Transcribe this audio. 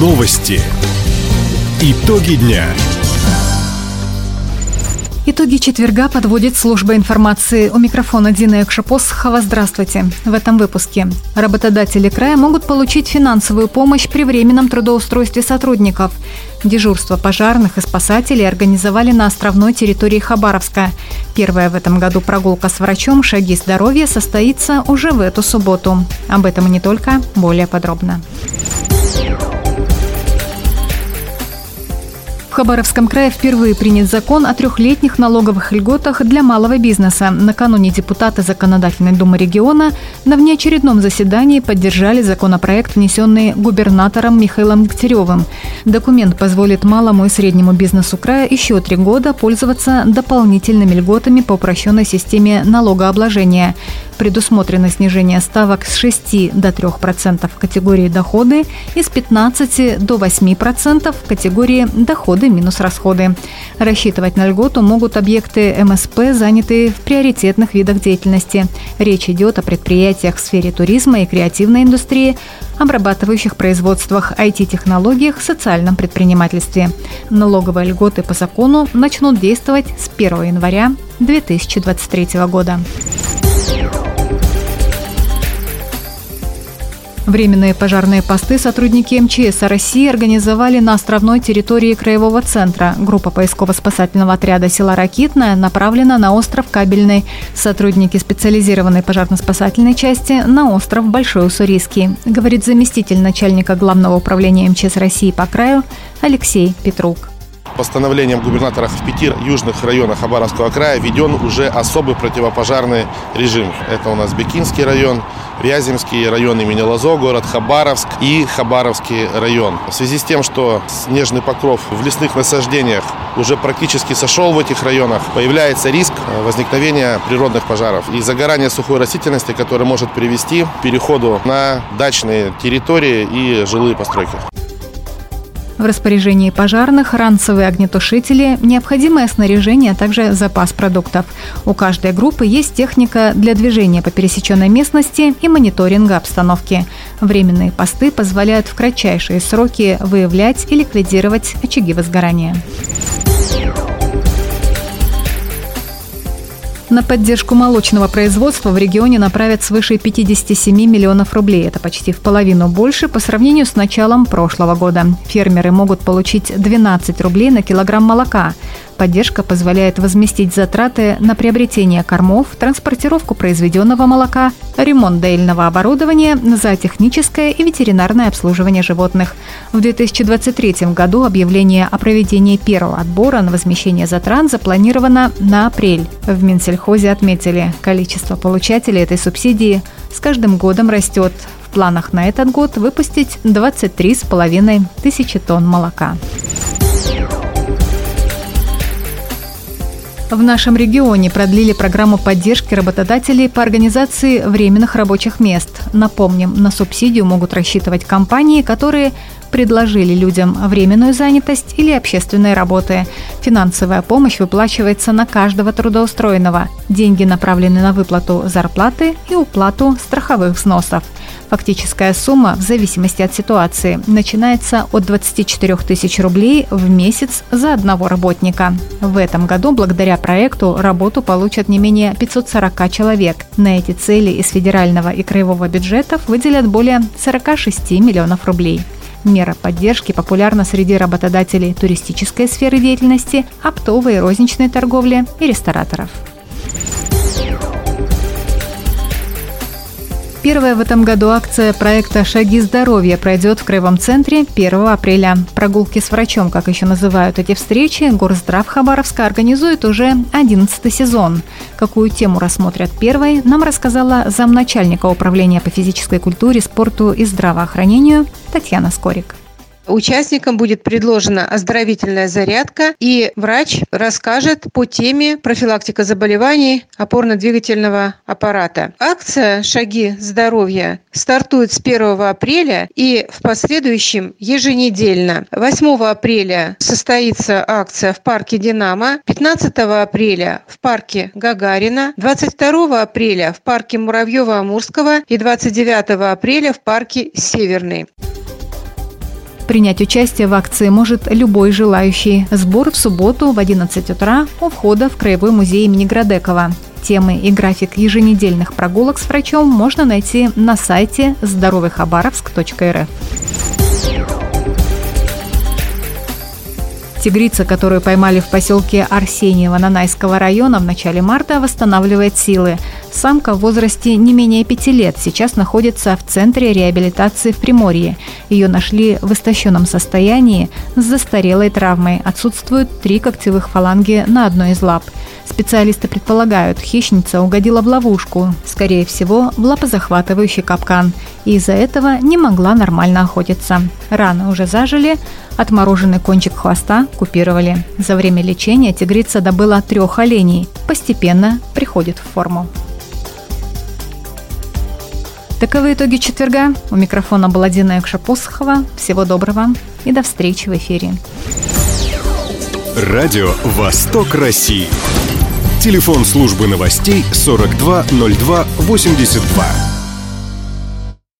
Новости. Итоги дня. Итоги четверга подводит служба информации. У микрофона Дина Экшапосхова. Здравствуйте. В этом выпуске. Работодатели края могут получить финансовую помощь при временном трудоустройстве сотрудников. Дежурство пожарных и спасателей организовали на островной территории Хабаровска. Первая в этом году прогулка с врачом «Шаги здоровья» состоится уже в эту субботу. Об этом и не только, более подробно. В Хабаровском крае впервые принят закон о трехлетних налоговых льготах для малого бизнеса. Накануне депутаты Законодательной Думы региона на внеочередном заседании поддержали законопроект, внесенный губернатором Михаилом Дегтяревым. Документ позволит малому и среднему бизнесу края еще три года пользоваться дополнительными льготами по упрощенной системе налогообложения предусмотрено снижение ставок с 6 до 3% в категории доходы и с 15 до 8% в категории доходы минус расходы. Рассчитывать на льготу могут объекты МСП, занятые в приоритетных видах деятельности. Речь идет о предприятиях в сфере туризма и креативной индустрии, обрабатывающих производствах IT-технологиях, социальном предпринимательстве. Налоговые льготы по закону начнут действовать с 1 января 2023 года. Временные пожарные посты сотрудники МЧС России организовали на островной территории Краевого центра. Группа поисково-спасательного отряда «Села Ракитная» направлена на остров Кабельный. Сотрудники специализированной пожарно-спасательной части на остров Большой Уссурийский, говорит заместитель начальника Главного управления МЧС России по краю Алексей Петрук постановлением губернатора в пяти южных районах Хабаровского края введен уже особый противопожарный режим. Это у нас Бекинский район, Вяземский район имени Лазо, город Хабаровск и Хабаровский район. В связи с тем, что снежный покров в лесных насаждениях уже практически сошел в этих районах, появляется риск возникновения природных пожаров и загорания сухой растительности, который может привести к переходу на дачные территории и жилые постройки. В распоряжении пожарных ранцевые огнетушители, необходимое снаряжение, а также запас продуктов. У каждой группы есть техника для движения по пересеченной местности и мониторинга обстановки. Временные посты позволяют в кратчайшие сроки выявлять и ликвидировать очаги возгорания. На поддержку молочного производства в регионе направят свыше 57 миллионов рублей. Это почти в половину больше по сравнению с началом прошлого года. Фермеры могут получить 12 рублей на килограмм молока. Поддержка позволяет возместить затраты на приобретение кормов, транспортировку произведенного молока, ремонт доильного оборудования, за техническое и ветеринарное обслуживание животных. В 2023 году объявление о проведении первого отбора на возмещение затрат запланировано на апрель. В Минсельхозе отметили, количество получателей этой субсидии с каждым годом растет. В планах на этот год выпустить 23,5 тысячи тонн молока. В нашем регионе продлили программу поддержки работодателей по организации временных рабочих мест. Напомним, на субсидию могут рассчитывать компании, которые предложили людям временную занятость или общественные работы. Финансовая помощь выплачивается на каждого трудоустроенного. Деньги направлены на выплату зарплаты и уплату страховых взносов. Фактическая сумма, в зависимости от ситуации, начинается от 24 тысяч рублей в месяц за одного работника. В этом году благодаря проекту работу получат не менее 540 человек. На эти цели из федерального и краевого бюджетов выделят более 46 миллионов рублей. Мера поддержки популярна среди работодателей туристической сферы деятельности, оптовой и розничной торговли и рестораторов. Первая в этом году акция проекта «Шаги здоровья» пройдет в Краевом центре 1 апреля. Прогулки с врачом, как еще называют эти встречи, Горздрав Хабаровска организует уже 11 сезон. Какую тему рассмотрят первой, нам рассказала замначальника управления по физической культуре, спорту и здравоохранению Татьяна Скорик. Участникам будет предложена оздоровительная зарядка, и врач расскажет по теме профилактика заболеваний опорно-двигательного аппарата. Акция «Шаги здоровья» стартует с 1 апреля и в последующем еженедельно. 8 апреля состоится акция в парке «Динамо», 15 апреля в парке Гагарина, 22 апреля в парке Муравьева-Амурского и 29 апреля в парке Северный. Принять участие в акции может любой желающий. Сбор в субботу в 11 утра у входа в Краевой музей имени Градекова. Темы и график еженедельных прогулок с врачом можно найти на сайте здоровыйхабаровск.рф. Тигрица, которую поймали в поселке Арсеньево Нанайского района в начале марта, восстанавливает силы. Самка в возрасте не менее пяти лет сейчас находится в центре реабилитации в Приморье. Ее нашли в истощенном состоянии с застарелой травмой. Отсутствуют три когтевых фаланги на одной из лап. Специалисты предполагают, хищница угодила в ловушку, скорее всего, в лапозахватывающий капкан, и из-за этого не могла нормально охотиться. Раны уже зажили, отмороженный кончик хвоста купировали. За время лечения тигрица добыла трех оленей, постепенно приходит в форму. Таковы итоги четверга. У микрофона была Дина Экша-Посохова. Всего доброго и до встречи в эфире. Радио «Восток России». Телефон службы новостей 420282.